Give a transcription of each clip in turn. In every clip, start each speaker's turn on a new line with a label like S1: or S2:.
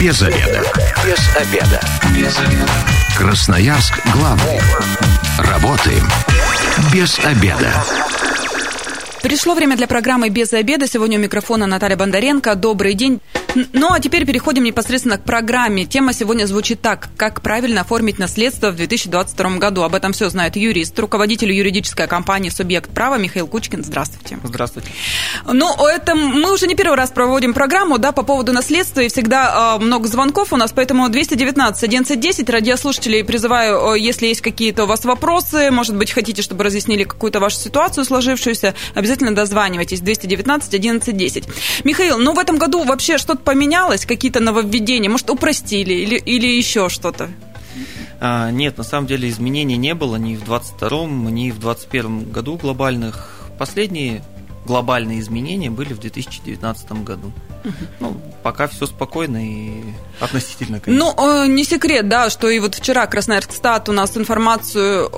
S1: Без обеда. Без обеда. Без обеда. Красноярск главный. Работаем без обеда.
S2: Пришло время для программы «Без обеда». Сегодня у микрофона Наталья Бондаренко. Добрый день. Ну, а теперь переходим непосредственно к программе. Тема сегодня звучит так. Как правильно оформить наследство в 2022 году? Об этом все знает юрист, руководитель юридической компании «Субъект права» Михаил Кучкин. Здравствуйте.
S3: Здравствуйте.
S2: Ну, это мы уже не первый раз проводим программу, да, по поводу наследства, и всегда э, много звонков у нас, поэтому 219 1110 радиослушателей призываю, если есть какие-то у вас вопросы, может быть, хотите, чтобы разъяснили какую-то вашу ситуацию сложившуюся, обязательно дозванивайтесь. 219 1110. Михаил, ну, в этом году вообще что-то поменялось, какие-то нововведения? Может, упростили или, или еще что-то?
S3: А, нет, на самом деле изменений не было ни в 22-м, ни в 21 году глобальных. Последние глобальные изменения были в 2019 году. Ну, пока все спокойно и относительно,
S2: конечно. Ну, э, не секрет, да, что и вот вчера Красноярск Стат у нас информацию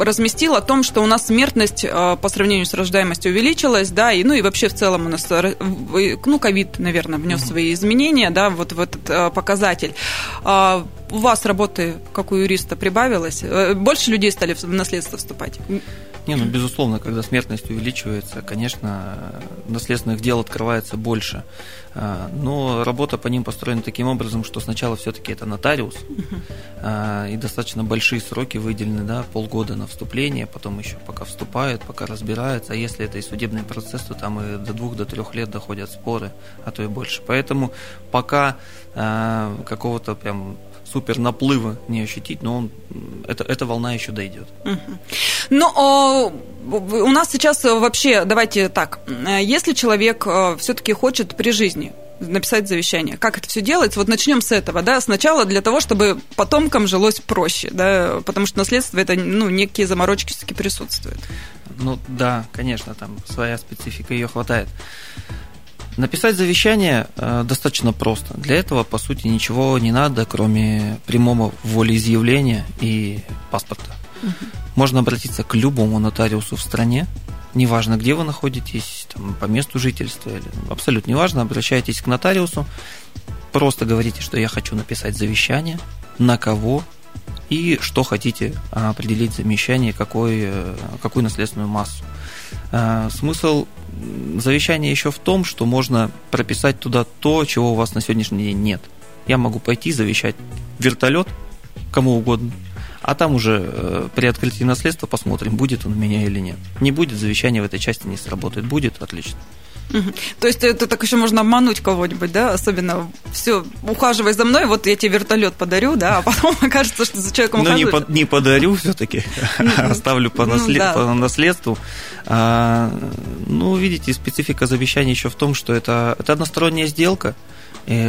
S2: разместил о том, что у нас смертность э, по сравнению с рождаемостью увеличилась, да, и, ну и вообще в целом у нас, э, ну, ковид, наверное, внес свои изменения, да, вот в этот показатель. А у вас работы, как у юриста, прибавилось? Больше людей стали в наследство вступать?
S3: Не, ну, безусловно, когда смертность увеличивается, конечно, наследственных дел открывается больше. А, но работа по ним построена таким образом, что сначала все-таки это нотариус, а, и достаточно большие сроки выделены, да, полгода на вступление, потом еще пока вступают, пока разбираются, а если это и судебный процесс, то там и до двух, до трех лет доходят споры, а то и больше. Поэтому пока а, какого-то прям супер наплыва не ощутить, но он, это, эта волна еще дойдет.
S2: Ну, у нас сейчас вообще, давайте так, если человек э, все-таки хочет при жизни написать завещание. Как это все делается? Вот начнем с этого, да, сначала для того, чтобы потомкам жилось проще, да, потому что наследство это, ну, некие заморочки все-таки присутствуют.
S3: Ну, да, конечно, там своя специфика, ее хватает. Написать завещание э, достаточно просто. Для этого, по сути, ничего не надо, кроме прямого волеизъявления и паспорта. Угу. Можно обратиться к любому нотариусу в стране, неважно, где вы находитесь, там, по месту жительства, или, абсолютно неважно, обращайтесь к нотариусу, просто говорите, что я хочу написать завещание, на кого и что хотите определить завещание, какой, э, какую наследственную массу. Э, смысл завещание еще в том, что можно прописать туда то, чего у вас на сегодняшний день нет. Я могу пойти завещать вертолет кому угодно, а там уже э, при открытии наследства посмотрим, будет он у меня или нет. Не будет, завещание в этой части не сработает. Будет, отлично.
S2: То есть это так еще можно обмануть кого-нибудь, да, особенно все, ухаживай за мной, вот я тебе вертолет подарю, да, а потом окажется, что за человеком
S3: Ну, не, по, не подарю все-таки, оставлю по, наслед, ну, по наследству. А, ну, видите, специфика завещания еще в том, что это, это односторонняя сделка,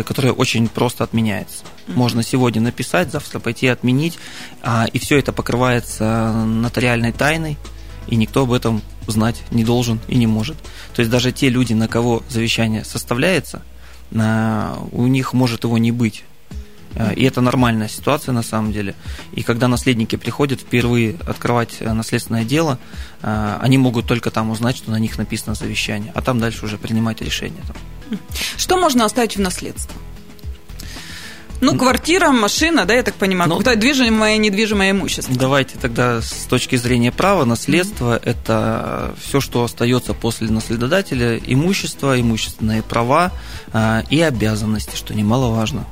S3: которая очень просто отменяется. Можно сегодня написать, завтра пойти отменить, а, и все это покрывается нотариальной тайной, и никто об этом знать не должен и не может. То есть даже те люди, на кого завещание составляется, у них может его не быть. А, и это нормальная ситуация на самом деле. И когда наследники приходят впервые открывать э, наследственное дело, а, они могут только там узнать, что на них написано завещание, а там дальше уже принимать решение.
S2: Что можно оставить в наследство? Ну, квартира, машина, да, я так понимаю, ну, какое-то движимое и недвижимое имущество.
S3: Давайте тогда с точки зрения права, наследство mm-hmm. – это все, что остается после наследодателя, имущество, имущественные права э, и обязанности, что немаловажно.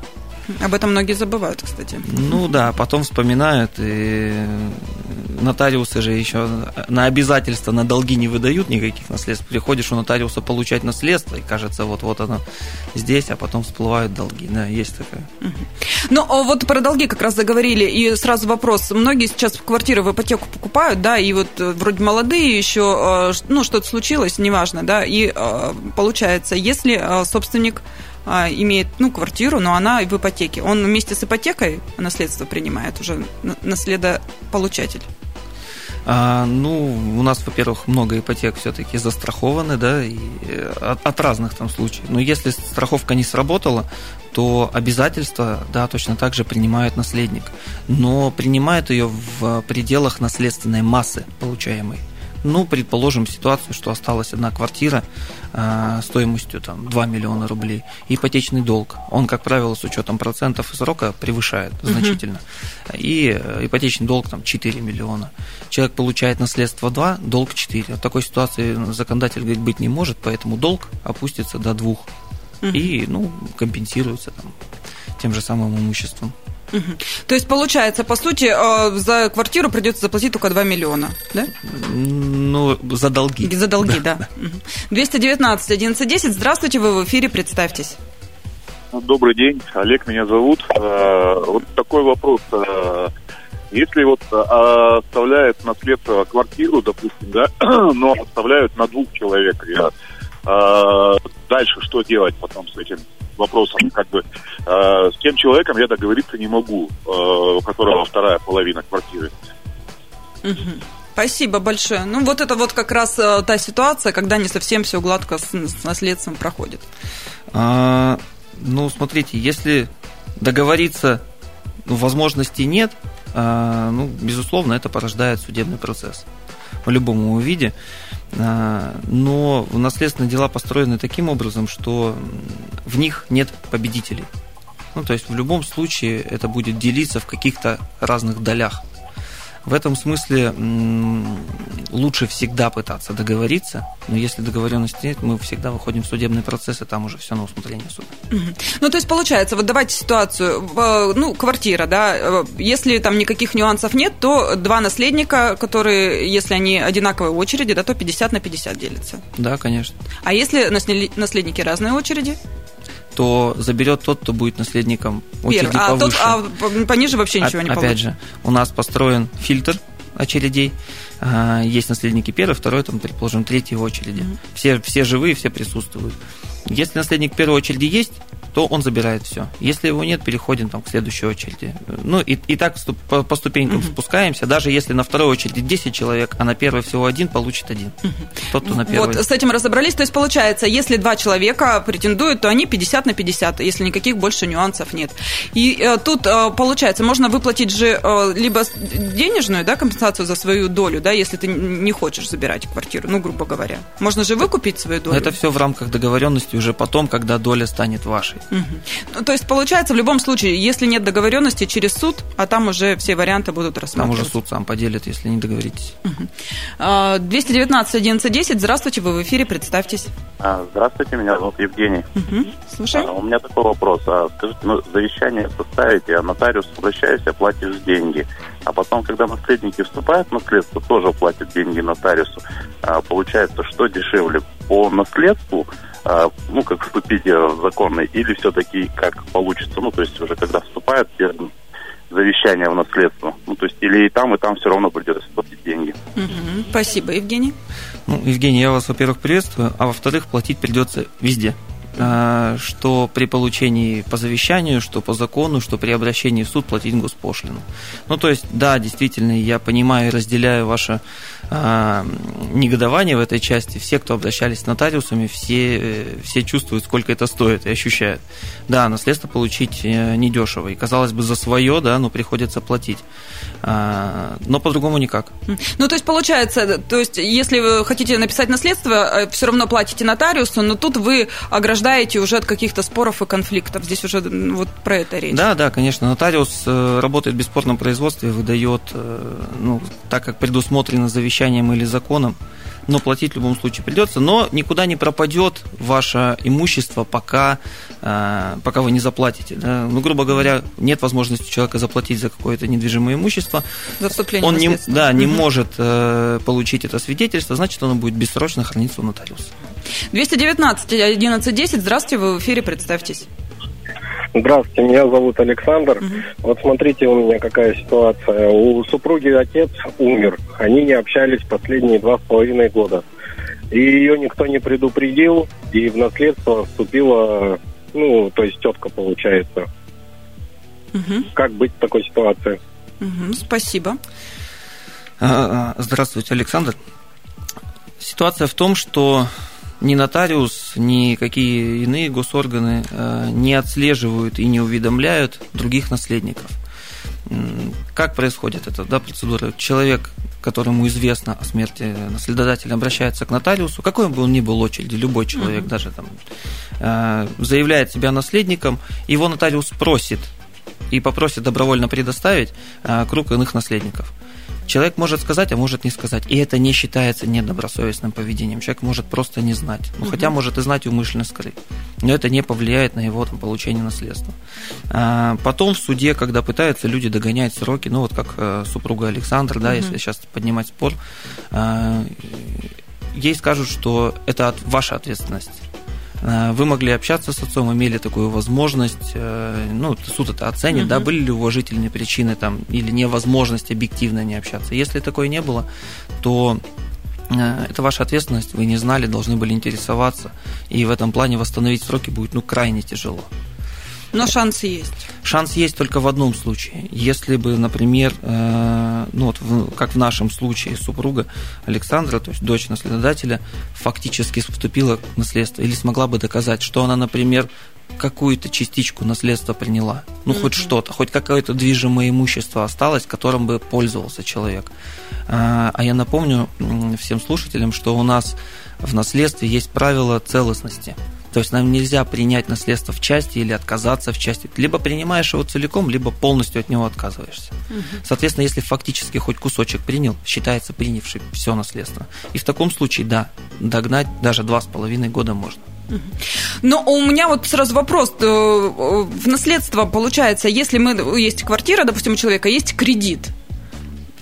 S2: Об этом многие забывают, кстати.
S3: Ну да, потом вспоминают, и нотариусы же еще на обязательства, на долги не выдают никаких наследств. Приходишь у нотариуса получать наследство, и кажется, вот-вот оно здесь, а потом всплывают долги. Да, есть такое.
S2: Ну, а вот про долги как раз заговорили, и сразу вопрос. Многие сейчас квартиры в ипотеку покупают, да, и вот э, вроде молодые еще, э, ну, что-то случилось, неважно, да, и э, получается, если собственник имеет, ну, квартиру, но она в ипотеке. Он вместе с ипотекой наследство принимает уже наследополучатель.
S3: А, ну, у нас, во-первых, много ипотек все-таки застрахованы, да, и э, от, от разных там случаев. Но если страховка не сработала, то обязательства, да, точно так же принимает наследник. Но принимает ее в пределах наследственной массы получаемой. Ну, предположим ситуацию, что осталась одна квартира э, стоимостью там, 2 миллиона рублей. Ипотечный долг, он, как правило, с учетом процентов и срока превышает значительно. Угу. И э, ипотечный долг там 4 миллиона. Человек получает наследство 2, долг 4. В такой ситуации законодатель говорит, быть не может, поэтому долг опустится до 2. Угу. И ну, компенсируется там, тем же самым имуществом.
S2: Угу. То есть, получается, по сути, э, за квартиру придется заплатить только 2 миллиона, да?
S3: Ну, за долги.
S2: За долги, да. да. 219 1110. Здравствуйте, вы в эфире, представьтесь.
S4: Добрый день, Олег меня зовут. Э, вот такой вопрос. Э, если вот оставляет наследство квартиру, допустим, да, но оставляют на двух человек, дальше что делать потом с этим? Вопросом, как бы, э, с тем человеком я договориться не могу, э, у которого вторая половина квартиры.
S2: Спасибо большое. Ну, вот это вот как раз э, та ситуация, когда не совсем все гладко с, с наследством проходит.
S3: А, ну, смотрите, если договориться ну, возможностей нет, а, ну, безусловно, это порождает судебный процесс в любом виде. А, но наследственные дела построены таким образом, что в них нет победителей. Ну, то есть в любом случае это будет делиться в каких-то разных долях. В этом смысле лучше всегда пытаться договориться, но если договоренности нет, мы всегда выходим в судебный процесс, и там уже все на усмотрение суда.
S2: Ну, то есть получается, вот давайте ситуацию, ну, квартира, да, э, если там никаких нюансов нет, то два наследника, которые, если они одинаковой очереди, да, то 50 на 50 делятся.
S3: Да, конечно.
S2: А если наследники разные очереди?
S3: То заберет тот, кто будет наследником очереди Первый. а повыше.
S2: Тот, а пониже вообще ничего а, не
S3: опять
S2: получит.
S3: Опять же, у нас построен фильтр очередей. А, есть наследники первой, второй, там, предположим, третьей очереди. Mm-hmm. Все, все живые, все присутствуют. Если наследник первой очереди есть, то он забирает все. Если его нет, переходим там, к следующей очереди. Ну и, и так по, по ступенькам угу. спускаемся. Даже если на второй очереди 10 человек, а на первой всего один, получит один. Угу. Тот, кто на первой.
S2: Вот с этим разобрались. То есть получается, если два человека претендуют, то они 50 на 50, если никаких больше нюансов нет. И э, тут э, получается, можно выплатить же э, либо денежную да, компенсацию за свою долю, да, если ты не хочешь забирать квартиру, ну, грубо говоря. Можно же выкупить свою долю.
S3: Это все в рамках договоренности уже потом, когда доля станет вашей.
S2: Угу. Ну, то есть, получается, в любом случае, если нет договоренности через суд, а там уже все варианты будут рассматриваться.
S3: Там уже суд сам поделит, если не договоритесь.
S2: Угу. 219 1110, здравствуйте, вы в эфире, представьтесь.
S5: А, здравствуйте, меня зовут Евгений.
S2: Угу. Слушай.
S5: А, у меня такой вопрос. А, скажите, ну, завещание составите, а нотариус обращаешься, платишь деньги. А потом, когда наследники вступают в наследство, тоже платят деньги нотариусу. А, получается, что дешевле? По наследству а, ну, как вступить в законный, или все-таки как получится, ну, то есть уже когда вступает завещание в наследство. Ну, то есть или и там, и там все равно придется платить деньги.
S2: Угу. Спасибо, Евгений.
S3: Ну, Евгений, я вас, во-первых, приветствую, а во-вторых, платить придется везде. А, что при получении по завещанию, что по закону, что при обращении в суд платить госпошлину. Ну, то есть, да, действительно, я понимаю и разделяю ваше а, негодование в этой части. Все, кто обращались с нотариусами, все, э, все чувствуют, сколько это стоит и ощущают. Да, наследство получить э, недешево. И, казалось бы, за свое, да, но приходится платить. А, но по-другому никак.
S2: Ну, то есть, получается, то есть, если вы хотите написать наследство, э, все равно платите нотариусу, но тут вы ограждаете ограждаете уже от каких-то споров и конфликтов. Здесь уже вот про это речь.
S3: Да, да, конечно. Нотариус э, работает в бесспорном производстве, выдает, э, ну, так как предусмотрено завещанием или законом, но платить в любом случае придется. Но никуда не пропадет ваше имущество, пока, э, пока вы не заплатите. Да? Ну, грубо говоря, нет возможности у человека заплатить за какое-то недвижимое имущество.
S2: За вступление
S3: он не, да, не угу. может э, получить это свидетельство, значит, оно будет бессрочно храниться у нотариуса.
S2: 219 1110. Здравствуйте, вы в эфире, представьтесь.
S6: Здравствуйте, меня зовут Александр. Угу. Вот смотрите, у меня какая ситуация. У супруги отец умер. Они не общались последние два с половиной года. И ее никто не предупредил, и в наследство вступила, ну, то есть тетка получается. Угу. Как быть в такой ситуации?
S2: Угу, спасибо.
S3: А, а, здравствуйте, Александр. Ситуация в том, что ни нотариус, ни какие иные госорганы э, не отслеживают и не уведомляют других наследников. Как происходит эта да, процедура? Человек которому известно о смерти наследодателя, обращается к нотариусу, какой бы он ни был очереди, любой человек, угу. даже там, э, заявляет себя наследником, его нотариус просит и попросит добровольно предоставить э, круг иных наследников. Человек может сказать, а может не сказать. И это не считается недобросовестным поведением. Человек может просто не знать. Ну, угу. хотя может и знать и умышленно скрыть. Но это не повлияет на его там, получение наследства. А, потом в суде, когда пытаются люди догонять сроки, ну вот как э, супруга Александр, да, угу. если сейчас поднимать спор, а, ей скажут, что это от, ваша ответственность. Э, вы могли общаться с отцом, имели такую возможность, э, ну, суд это оценит, угу. да, были ли уважительные причины там или невозможность объективно не общаться. Если такой не было, то э, это ваша ответственность, вы не знали, должны были интересоваться, и в этом плане восстановить сроки будет, ну, крайне тяжело.
S2: Но шанс есть.
S3: Шанс есть только в одном случае. Если бы, например, э, ну вот в, как в нашем случае супруга Александра, то есть дочь наследодателя, фактически вступила в наследство или смогла бы доказать, что она, например, какую-то частичку наследства приняла, ну mm-hmm. хоть что-то, хоть какое-то движимое имущество осталось, которым бы пользовался человек. А, а я напомню всем слушателям, что у нас в наследстве есть правило целостности. То есть нам нельзя принять наследство в части или отказаться в части. Либо принимаешь его целиком, либо полностью от него отказываешься. Угу. Соответственно, если фактически хоть кусочек принял, считается принявший все наследство. И в таком случае, да, догнать даже два с половиной года можно.
S2: Но у меня вот сразу вопрос. Э, в наследство получается, если мы есть квартира, допустим, у человека есть кредит,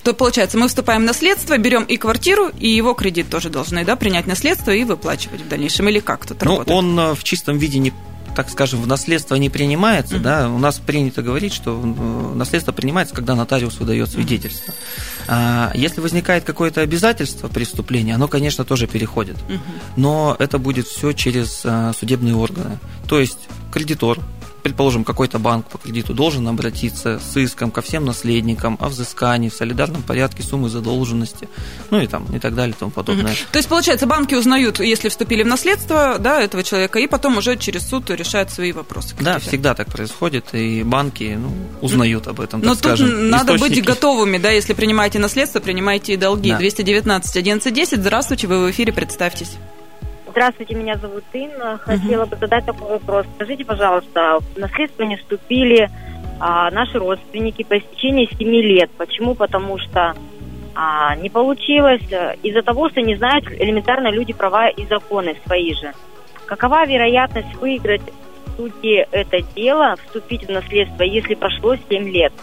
S2: то получается, мы вступаем в наследство, берем и квартиру, и его кредит тоже должны да, принять наследство и выплачивать в дальнейшем. Или как тут
S3: ну,
S2: работает?
S3: Он э, в чистом виде не так скажем, в наследство не принимается, mm-hmm. да, у нас принято говорить, что э, наследство принимается, когда нотариус выдает свидетельство. Mm-hmm. А если возникает какое-то обязательство преступления, оно, конечно, тоже переходит, mm-hmm. но это будет все через э, судебные органы. То есть кредитор предположим, какой-то банк по кредиту должен обратиться с иском ко всем наследникам о взыскании в солидарном порядке суммы задолженности, ну и там и так далее и тому подобное.
S2: Угу. То есть, получается, банки узнают, если вступили в наследство да, этого человека, и потом уже через суд решают свои вопросы.
S3: Да, всегда так происходит, и банки ну, узнают об этом,
S2: Но тут скажем. надо быть готовыми, да, если принимаете наследство, принимайте и долги. Да. 219 1110, здравствуйте, вы в эфире, представьтесь.
S7: Здравствуйте, меня зовут Инна. Хотела угу. бы задать такой вопрос. Скажите, пожалуйста, в наследство не вступили а, наши родственники по истечении 7 лет. Почему? Потому что а, не получилось э, из-за того, что не знают элементарно люди права и законы свои же. Какова вероятность выиграть в суде это дело, вступить в наследство, если прошло 7 лет?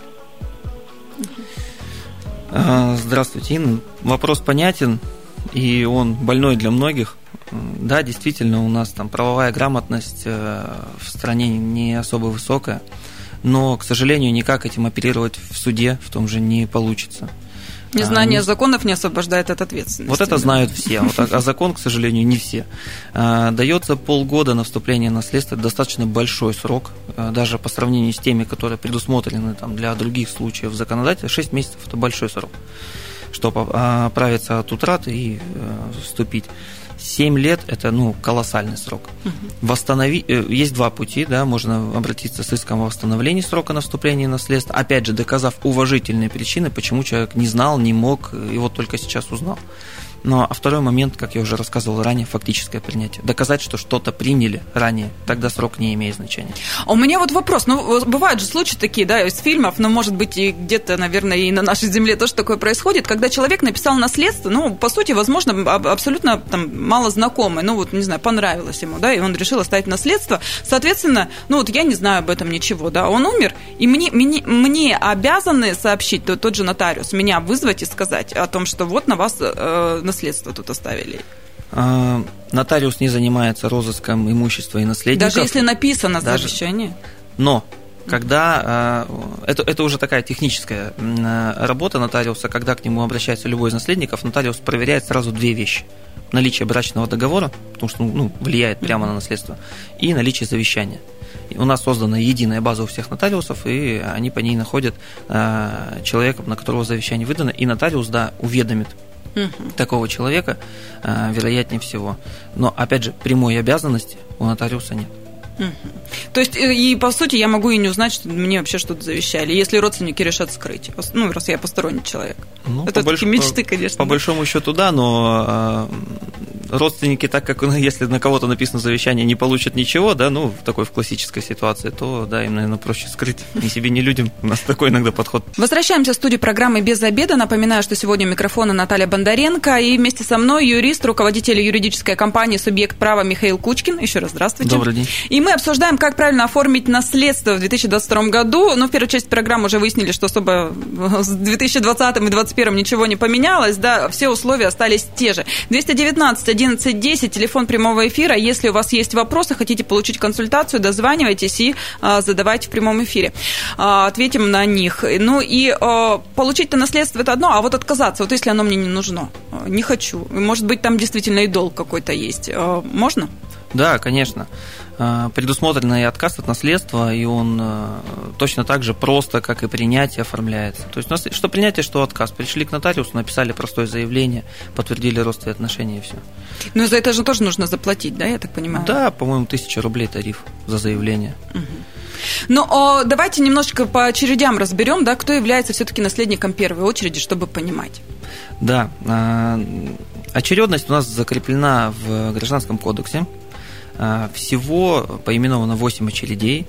S3: А, здравствуйте, Инна. Вопрос понятен, и он больной для многих. Да, действительно, у нас там правовая грамотность э, в стране не особо высокая, но, к сожалению, никак этим оперировать в суде в том же не получится.
S2: Незнание а, законов не освобождает от ответственности.
S3: Вот это знают все, вот, а, а закон, к сожалению, не все. А, дается полгода на вступление это достаточно большой срок, а, даже по сравнению с теми, которые предусмотрены там, для других случаев законодателя, 6 месяцев – это большой срок, чтобы оправиться от утраты и а, вступить. 7 лет – это ну, колоссальный срок. Угу. Восстанови... Э, есть два пути, да, можно обратиться с иском о восстановлении срока наступления наследства, опять же, доказав уважительные причины, почему человек не знал, не мог, и вот только сейчас узнал. Ну, а второй момент, как я уже рассказывал ранее, фактическое принятие. Доказать, что что-то приняли ранее, тогда срок не имеет значения.
S2: У меня вот вопрос. Ну, бывают же случаи такие, да, из фильмов, но, может быть, и где-то, наверное, и на нашей земле тоже такое происходит, когда человек написал наследство, ну, по сути, возможно, абсолютно там мало знакомый, ну, вот, не знаю, понравилось ему, да, и он решил оставить наследство. Соответственно, ну, вот я не знаю об этом ничего, да, он умер, и мне, мне, мне обязаны сообщить, тот же нотариус, меня вызвать и сказать о том, что вот на вас э, наследство тут оставили?
S3: А, нотариус не занимается розыском имущества и наследников.
S2: Даже если написано даже, завещание?
S3: Но когда а, это, это уже такая техническая работа нотариуса, когда к нему обращается любой из наследников, нотариус проверяет сразу две вещи. Наличие брачного договора, потому что ну, влияет прямо на наследство, и наличие завещания. У нас создана единая база у всех нотариусов, и они по ней находят э, человека, на которого завещание выдано, и нотариус, да, уведомит угу. такого человека, э, вероятнее всего. Но, опять же, прямой обязанности у нотариуса нет.
S2: То есть, э, и по сути, я могу и не узнать, что мне вообще что-то завещали, если родственники решат скрыть. Ну, раз я посторонний человек. Ну, Это такие больш... мечты, конечно.
S3: По, по большому счету, да, но э, родственники, так как если на кого-то написано завещание, не получат ничего, да, ну, в такой в классической ситуации, то, да, им, наверное, проще скрыть ни себе, ни людям. У нас такой иногда подход.
S2: Возвращаемся в студию программы «Без обеда». Напоминаю, что сегодня у микрофона Наталья Бондаренко, и вместе со мной юрист, руководитель юридической компании «Субъект права» Михаил Кучкин. Еще раз здравствуйте.
S3: Добрый день.
S2: И мы обсуждаем, как правильно оформить наследство в 2022 году. Ну, в первую часть программы уже выяснили, что особо с 2020 и 2021 ничего не поменялось, да, все условия остались те же. 219 11 10, телефон прямого эфира. Если у вас есть вопросы, хотите получить консультацию, дозванивайтесь и а, задавайте в прямом эфире. А, ответим на них. Ну и а, получить-то наследство это одно, а вот отказаться, вот если оно мне не нужно, не хочу. Может быть, там действительно и долг какой-то есть. А, можно?
S3: Да, конечно. Э, предусмотрен и отказ от наследства, и он э, точно так же просто, как и принятие, оформляется. То есть, что принятие, что отказ. Пришли к нотариусу, написали простое заявление, подтвердили родственные отношения и все.
S2: Но за это же тоже нужно заплатить, да, я так понимаю?
S3: Да, по-моему, тысяча рублей тариф за заявление. Угу.
S2: Ну, о, давайте немножечко по очередям разберем, да, кто является все-таки наследником первой очереди, чтобы понимать.
S3: Да, э, очередность у нас закреплена в Гражданском кодексе. Э, всего поименовано 8 очередей.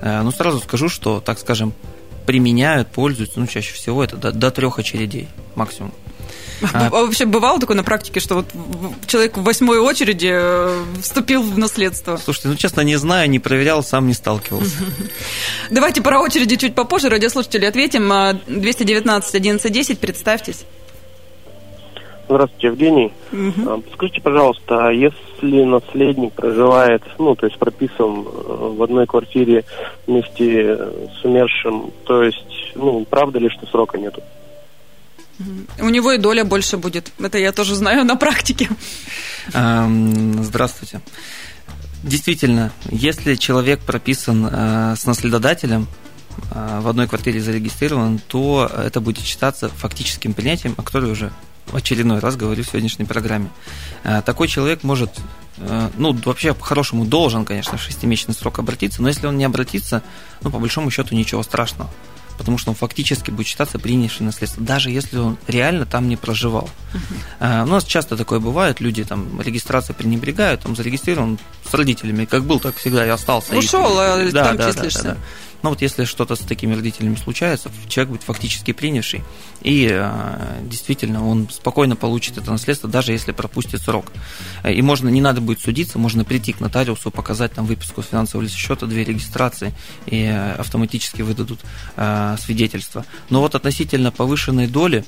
S3: Э, ну, сразу скажу, что, так скажем, применяют, пользуются, ну, чаще всего это до, до трех очередей максимум.
S2: А, а вообще бывало такое на практике, что вот человек в восьмой очереди э, вступил в наследство?
S3: Слушайте, ну честно не знаю, не проверял, сам не сталкивался.
S2: Давайте про очереди чуть попозже, радиослушатели ответим. 219 1110, представьтесь.
S6: Здравствуйте, Евгений. Угу. Скажите, пожалуйста, а если наследник проживает, ну, то есть прописан э, в одной квартире вместе с умершим, то есть, ну, правда ли, что срока нету?
S2: У него и доля больше будет. Это я тоже знаю на практике.
S3: Здравствуйте. Действительно, если человек прописан э, с наследодателем, э, в одной квартире зарегистрирован, то это будет считаться фактическим принятием, о котором уже в очередной раз говорю в сегодняшней программе. Э, такой человек может, э, ну, вообще по-хорошему должен, конечно, в шестимесячный срок обратиться, но если он не обратится, ну, по большому счету ничего страшного потому что он фактически будет считаться принявшим наследство, даже если он реально там не проживал. Uh-huh. У нас часто такое бывает, люди там регистрацию пренебрегают, там зарегистрирован с родителями, как был, так всегда и остался.
S2: Ушел, а да, там да, числишься. Да, да, да.
S3: Но вот если что-то с такими родителями случается, человек будет фактически принявший, и э, действительно он спокойно получит это наследство, даже если пропустит срок. И можно, не надо будет судиться, можно прийти к нотариусу, показать там выписку с финансового счета, две регистрации, и э, автоматически выдадут э, свидетельство. Но вот относительно повышенной доли,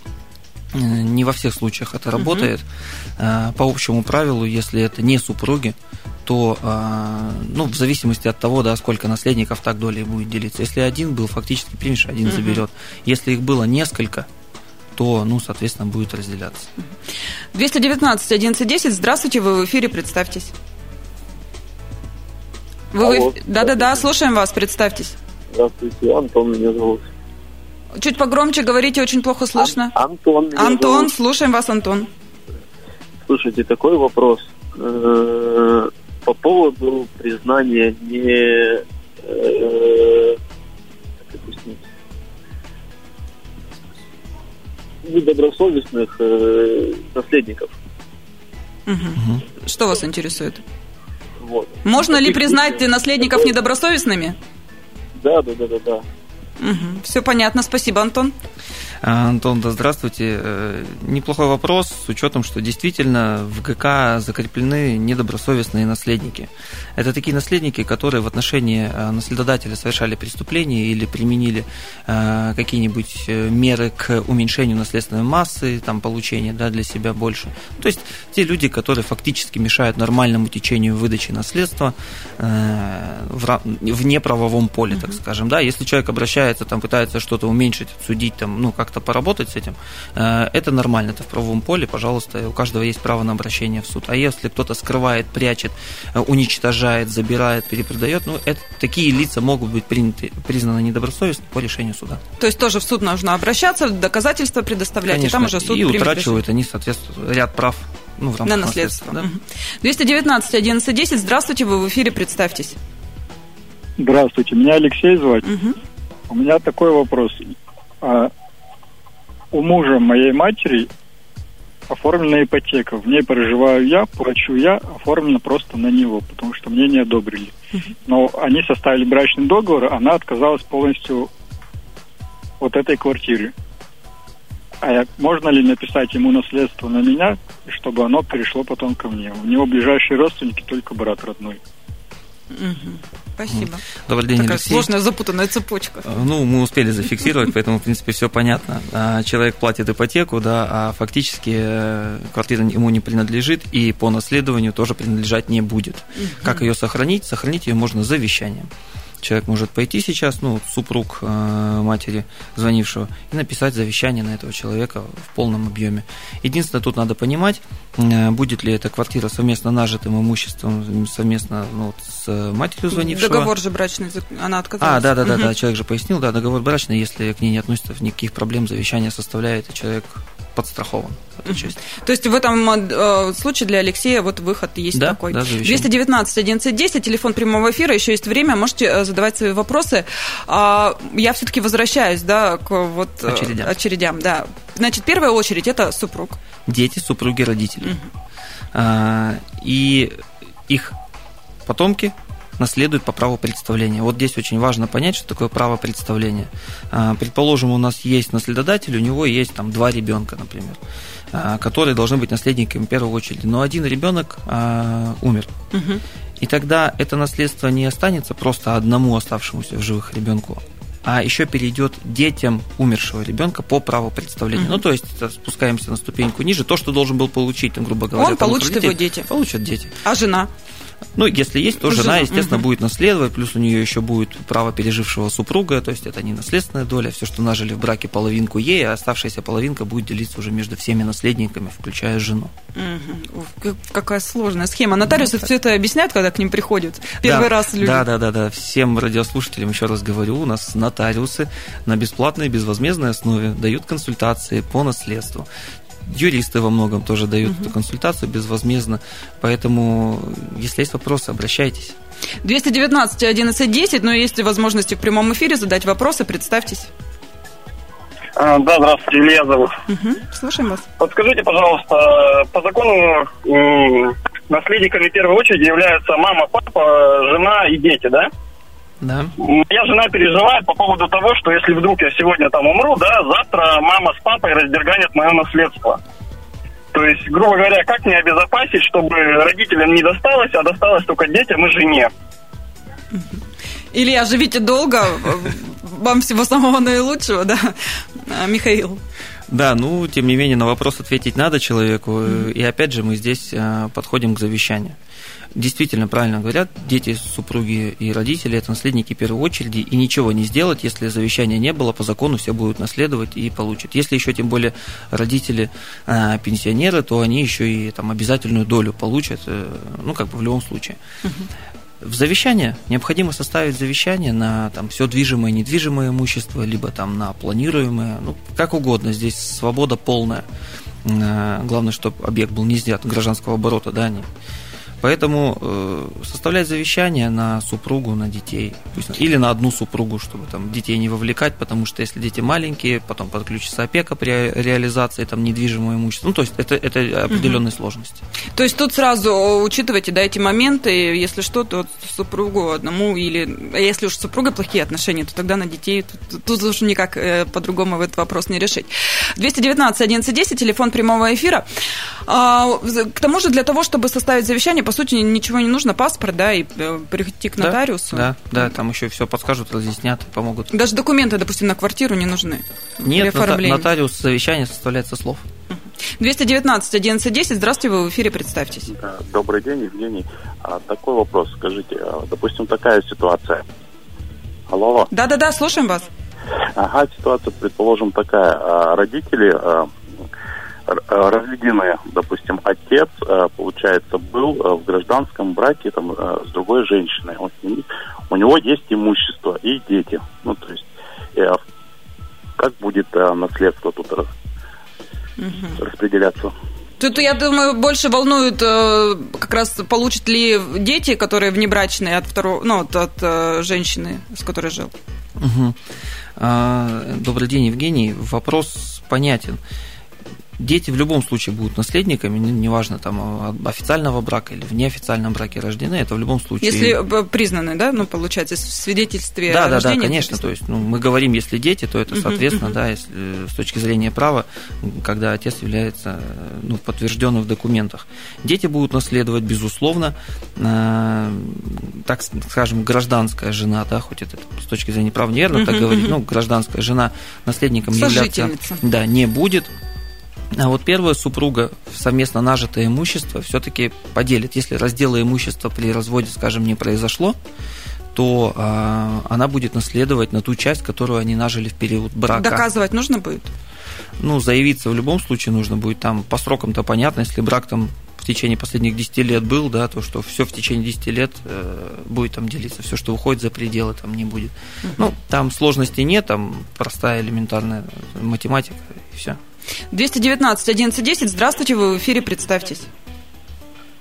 S3: не во всех случаях это работает. Угу. По общему правилу, если это не супруги, то, а, ну, в зависимости от того, да, сколько наследников так долей будет делиться. Если один был, фактически примешь, один угу. заберет. Если их было несколько, то, ну, соответственно, будет разделяться.
S2: 219 1110, здравствуйте, вы в эфире, представьтесь. Вы в... Да-да-да, слушаем вас, представьтесь.
S8: Здравствуйте, Антон меня зовут.
S2: Чуть погромче говорите, очень плохо слышно.
S8: Ан- Антон.
S2: Антон, зовут. слушаем вас, Антон.
S8: Слушайте, такой вопрос. По поводу признания не э, недобросовестных э, наследников.
S2: Угу. Что вас интересует? Вот. Можно ли признать наследников недобросовестными?
S8: Да, да, да, да, да.
S2: Угу. Все понятно, спасибо, Антон.
S3: А, Антон, да здравствуйте. Э, неплохой вопрос с учетом, что действительно в ГК закреплены недобросовестные наследники. Это такие наследники, которые в отношении э, наследодателя совершали преступления или применили э, какие-нибудь меры к уменьшению наследственной массы, там, получения да, для себя больше. То есть те люди, которые фактически мешают нормальному течению выдачи наследства в неправовом поле, так скажем. Да, если человек обращается, там, пытается что-то уменьшить, судить, там, ну, как-то поработать с этим, э, это нормально, это в правовом поле, пожалуйста, у каждого есть право на обращение в суд. А если кто-то скрывает, прячет, э, уничтожает, забирает, перепродает, ну, это, такие лица могут быть приняты, признаны недобросовестными по решению суда.
S2: То есть тоже в суд нужно обращаться, доказательства предоставлять,
S3: Конечно,
S2: и там уже суд
S3: и утрачивают они, соответственно, ряд прав ну, в рамках
S2: на наследство. наследства да? 219 11 10, здравствуйте, вы в эфире, представьтесь.
S9: Здравствуйте, меня Алексей звать.
S2: Мгм.
S9: У меня такой вопрос. А, у мужа моей матери оформлена ипотека. В ней проживаю я, плачу я, оформлена просто на него, потому что мне не одобрили. Но они составили брачный договор, она отказалась полностью от этой квартиры. А я- можно ли написать ему наследство на меня, чтобы оно перешло потом ко мне? У него ближайшие родственники только брат родной.
S2: Мгм. Спасибо.
S3: Добрый день,
S2: Такая
S3: Алексей.
S2: сложная, запутанная цепочка.
S3: Э, Ну, мы успели зафиксировать, поэтому, в принципе, все понятно. А, Человек платит ипотеку, да, а фактически э, квартира ему не принадлежит и по наследованию тоже принадлежать не будет. Как ее сохранить? Сохранить ее можно завещанием. Человек может пойти сейчас, ну, супруг э, матери звонившего, и написать завещание на этого человека в полном объеме. Единственное, тут надо понимать, будет ли эта квартира совместно нажитым имуществом, совместно ну, вот с матерью звонившего.
S2: Договор же брачный, она отказалась.
S3: А, да, да, да, да, человек же пояснил, да, договор брачный, если к ней не относится, никаких проблем завещание составляет, и человек подстрахован.
S2: То есть в этом э, случае для Алексея вот выход есть
S3: Да,
S2: такой.
S3: да, завещание.
S2: 219 1110, телефон прямого эфира, еще есть время, можете э, задавать свои вопросы. А, Я все-таки возвращаюсь, да, к вот э,
S3: Очередям.
S2: очередям, да. Значит, первая очередь это супруг.
S3: Дети, супруги, родители. А, И их потомки наследуют по праву представления. Вот здесь очень важно понять, что такое право представления. А, Предположим, у нас есть наследодатель, у него есть там два ребенка, например, а, которые должны быть наследниками в первую очередь. Но один ребенок а, умер.
S2: Мгм.
S3: И тогда это наследство не останется просто одному оставшемуся в живых ребенку, а еще перейдет детям умершего ребенка по праву представления.
S2: Мгм.
S3: Ну, то есть это спускаемся на ступеньку ниже. То, что должен был получить, там, грубо говоря,
S2: Он получит
S3: родители,
S2: его дети.
S3: Получат дети.
S2: А жена?
S3: Ну, если есть, то
S2: Жена,
S3: жена, естественно,
S2: мгм.
S3: будет наследовать, плюс у нее еще будет право пережившего супруга, то есть это не наследственная доля, все, что нажили в браке, половинку ей, а оставшаяся половинка будет делиться уже между всеми наследниками, включая жену.
S2: Как- Какая сложная схема. Нотариусы все это объясняют, когда к ним приходят. Первый
S3: Да,
S2: раз люди.
S3: Да, да, да, да. Всем радиослушателям еще раз говорю, у нас нотариусы на бесплатной, безвозмездной основе дают консультации по наследству. Юристы во многом тоже дают эту консультацию безвозмездно. Поэтому, если есть вопросы, обращайтесь.
S2: 219 1110, но есть возможности в прямом эфире задать вопросы, представьтесь.
S10: А, Да, здравствуйте, Илья зовут.
S2: Мгм. Слушаем вас.
S10: Подскажите, пожалуйста, по закону наследниками в первую очередь являются мама, папа, жена и дети, да?
S3: Да.
S10: Моя жена переживает по поводу того, что если вдруг я сегодня там умру, да, завтра мама с папой раздерганят мое наследство. То есть, грубо говоря, как мне обезопасить, чтобы родителям не досталось, а досталось только детям и жене?
S2: Илья, живите долго. Вам всего самого наилучшего, да, А, Михаил.
S3: Да, ну, тем не менее, на вопрос ответить надо человеку. И опять же, мы здесь э, подходим к завещанию. Действительно, правильно говорят, дети, супруги и родители – это наследники первой очереди, и ничего не сделать, если завещания не было, по закону все будут наследовать и получат. Если еще, тем более, родители э, пенсионеры, то они еще и там обязательную долю получат, э, ну, как бы в любом случае. В завещание необходимо составить завещание на там, все движимое и недвижимое имущество, либо там на планируемое, ну, как угодно, здесь свобода полная. Э, Главное, чтобы объект был не изъят гражданского оборота, да, не. Поэтому э, составлять завещание на супругу, на детей, пусть- или на одну супругу, чтобы там детей не вовлекать, потому что если дети маленькие, потом подключится опека при реализации там недвижимого имущества. Ну, то есть это, это определенные сложности.
S2: То есть тут сразу учитывайте, да, эти моменты, если что, то супругу одному или... а Если уж с супругой плохие отношения, то тогда на детей тут, тут уж никак э, по-другому этот вопрос не решить. 219 1110, телефон прямого эфира. А, к тому же для того, чтобы составить завещание, по сути, ничего не нужно, паспорт, да, и э, прийти к
S3: Да,
S2: нотариусу.
S3: Да, да, там еще все подскажут, разъяснят, помогут.
S2: Даже документы, допустим, на квартиру не нужны.
S3: Нет, нотариус завещание составляет со слов.
S2: 219 1110, здравствуйте, вы в эфире, представьтесь.
S5: Да, Добрый день, Евгений. А, такой вопрос, скажите, а, допустим, такая ситуация. Алло.
S2: Да-да-да, слушаем вас.
S5: Ага, ситуация, предположим, такая. А, Родители разведены, допустим, отец, а, получается, был а, в гражданском браке там, а, с другой женщиной. У него есть имущество и дети. Ну, то есть, э, как будет а, наследство тут раз- распределяться?
S2: Тут, я думаю, больше волнует э, как раз получат ли дети, которые внебрачные от второго, ну, от, от э, женщины, с которой жил.
S3: Угу. Добрый день, Евгений. Вопрос понятен дети в любом случае будут наследниками, неважно, там, официального брака или в неофициальном браке рождены, это в любом случае...
S2: Если признаны, да, ну, получается, в свидетельстве
S3: Да,
S2: да,
S3: да, да, конечно, то есть, ну, мы говорим, если дети, то это, соответственно, да, если, с точки зрения права, когда отец является, ну, подтвержденным в документах. Дети будут наследовать, безусловно, э, так скажем, гражданская жена, да, хоть это с точки зрения права неверно так говорить, ну, гражданская жена наследником являться да, не будет, а вот первая супруга совместно нажитое имущество все-таки поделит. Если раздела имущества при разводе, скажем, не произошло, то э, она будет наследовать на ту часть, которую они нажили в период брака.
S2: Доказывать нужно будет?
S3: Ну, заявиться в любом случае нужно будет. Там по срокам-то понятно, если брак там в течение последних 10 лет был, да, то что все в течение 10 лет э, будет там делиться, все, что уходит за пределы, там не будет. Угу. Ну, там сложностей нет, там простая элементарная математика и все.
S2: 219 1110. Здравствуйте, вы в эфире, представьтесь.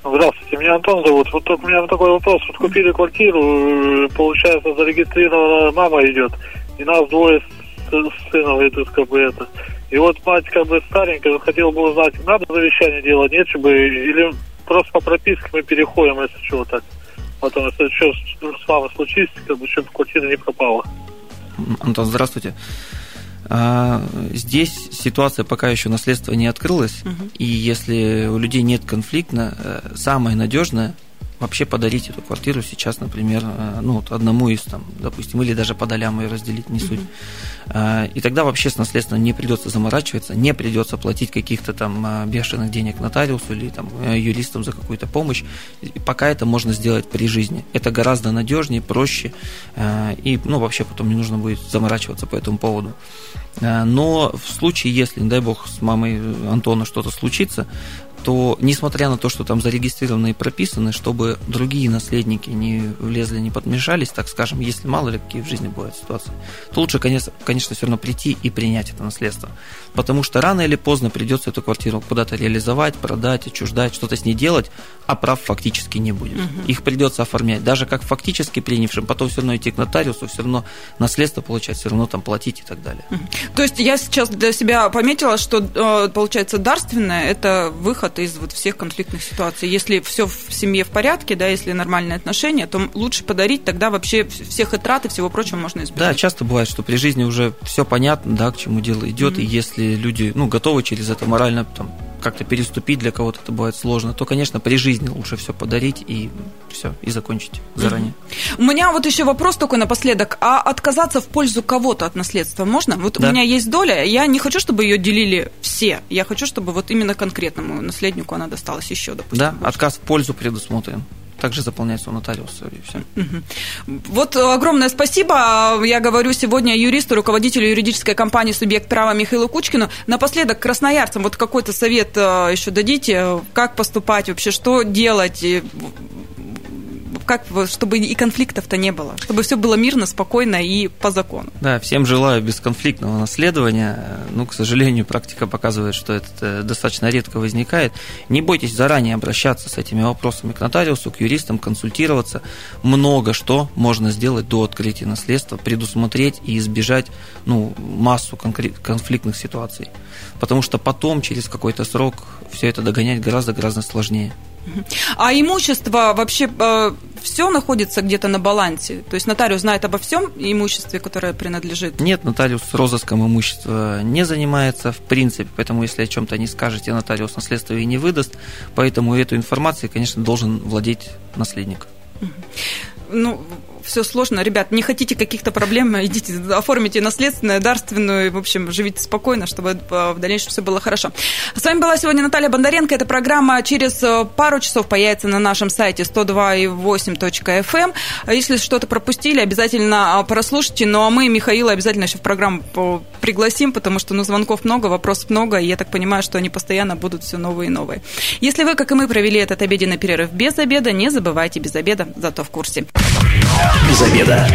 S11: Здравствуйте, меня Антон зовут. Вот у меня такой вопрос. Вот купили квартиру, получается, зарегистрирована мама идет, и нас двое с сыном идут, как бы это. И вот мать как бы старенькая, хотел бы узнать, надо завещание делать, нет, чтобы, или просто по прописке мы переходим, если чего так. Потом, если что с мамой случится, как бы, чтобы квартира не пропала.
S3: Антон, здравствуйте. А, здесь ситуация пока еще наследство не открылась, угу. и если у людей нет конфликта, э, самое надежное вообще подарить эту квартиру сейчас, например, э, ну, вот одному из, там, допустим, или даже по долям ее разделить, не суть. Mm-hmm. И тогда вообще с наследством не придется заморачиваться, не придется платить каких-то там э, бешеных денег нотариусу или там юристам за какую-то помощь. Пока это можно сделать при жизни. Это гораздо надежнее, проще, и, ну, вообще потом не нужно будет заморачиваться по этому поводу. Но в случае, если, не дай бог, с мамой Антона что-то случится, то, несмотря на то, что там зарегистрированы и прописаны, чтобы другие наследники не влезли, не подмешались, так скажем, если мало ли какие в жизни бывают ситуации, то лучше, конечно, конечно, все равно прийти и принять это наследство. Потому что рано или поздно придется эту квартиру куда-то реализовать, продать, отчуждать, что-то с ней делать, а прав фактически не будет. Угу. Их придется оформлять. Даже как фактически принявшим, потом все равно идти к нотариусу, все равно наследство получать, все равно там платить и так далее. Угу.
S2: То есть я сейчас для себя пометила, что э, получается дарственное – это выход выход из вот всех конфликтных ситуаций. Если все в семье в порядке, да, если нормальные отношения, то лучше подарить, тогда вообще всех и трат и всего прочего можно избежать.
S3: Да, часто бывает, что при жизни уже все понятно, да, к чему дело идет, mm-hmm. и если люди, ну, готовы через это морально там как-то переступить для кого-то это бывает сложно, то, конечно, при жизни лучше все подарить и все, и закончить заранее.
S2: У меня вот еще вопрос такой напоследок. А отказаться в пользу кого-то от наследства можно? Вот да. у меня есть доля, я не хочу, чтобы ее делили все. Я хочу, чтобы вот именно конкретному наследнику она досталась еще, допустим.
S3: Да, больше. отказ в пользу предусмотрен также заполняется у нотариуса и все.
S2: Вот огромное спасибо. Я говорю сегодня юристу, руководителю юридической компании «Субъект права» Михаилу Кучкину. Напоследок красноярцам вот какой-то совет э, еще дадите, как поступать вообще, что делать, как, чтобы и конфликтов-то не было, чтобы все было мирно, спокойно и по закону.
S3: Да, всем желаю бесконфликтного наследования. Ну, к сожалению, практика показывает, что это э, достаточно редко возникает. Не бойтесь заранее обращаться с этими вопросами к нотариусу, к юристам, консультироваться. Много что можно сделать до открытия наследства, предусмотреть и избежать ну, массу конфликтных ситуаций. Потому что потом, через какой-то срок, все это догонять гораздо-гораздо сложнее.
S2: А имущество вообще э, все находится где-то на балансе? То есть нотариус знает обо всем имуществе, которое принадлежит?
S3: Нет, нотариус розыском имущества не занимается в принципе, поэтому если о чем-то не скажете, нотариус наследство и не выдаст, поэтому эту информацию, конечно, должен владеть наследник.
S2: Ну, все сложно. Ребят, не хотите каких-то проблем, идите, оформите наследственную, дарственную, в общем, живите спокойно, чтобы э, в дальнейшем все было хорошо. С вами была сегодня Наталья Бондаренко. Эта программа через э, пару часов появится на нашем сайте 102.8.fm. Эм. Если что-то пропустили, обязательно э, прослушайте. Ну, а мы Михаила обязательно еще в программу пригласим, потому что ну, звонков много, вопросов много, и я так понимаю, что они постоянно будут все новые и новые. Если вы, как и мы, провели этот обеденный перерыв без обеда, не забывайте без обеда, зато в курсе
S1: без обеда.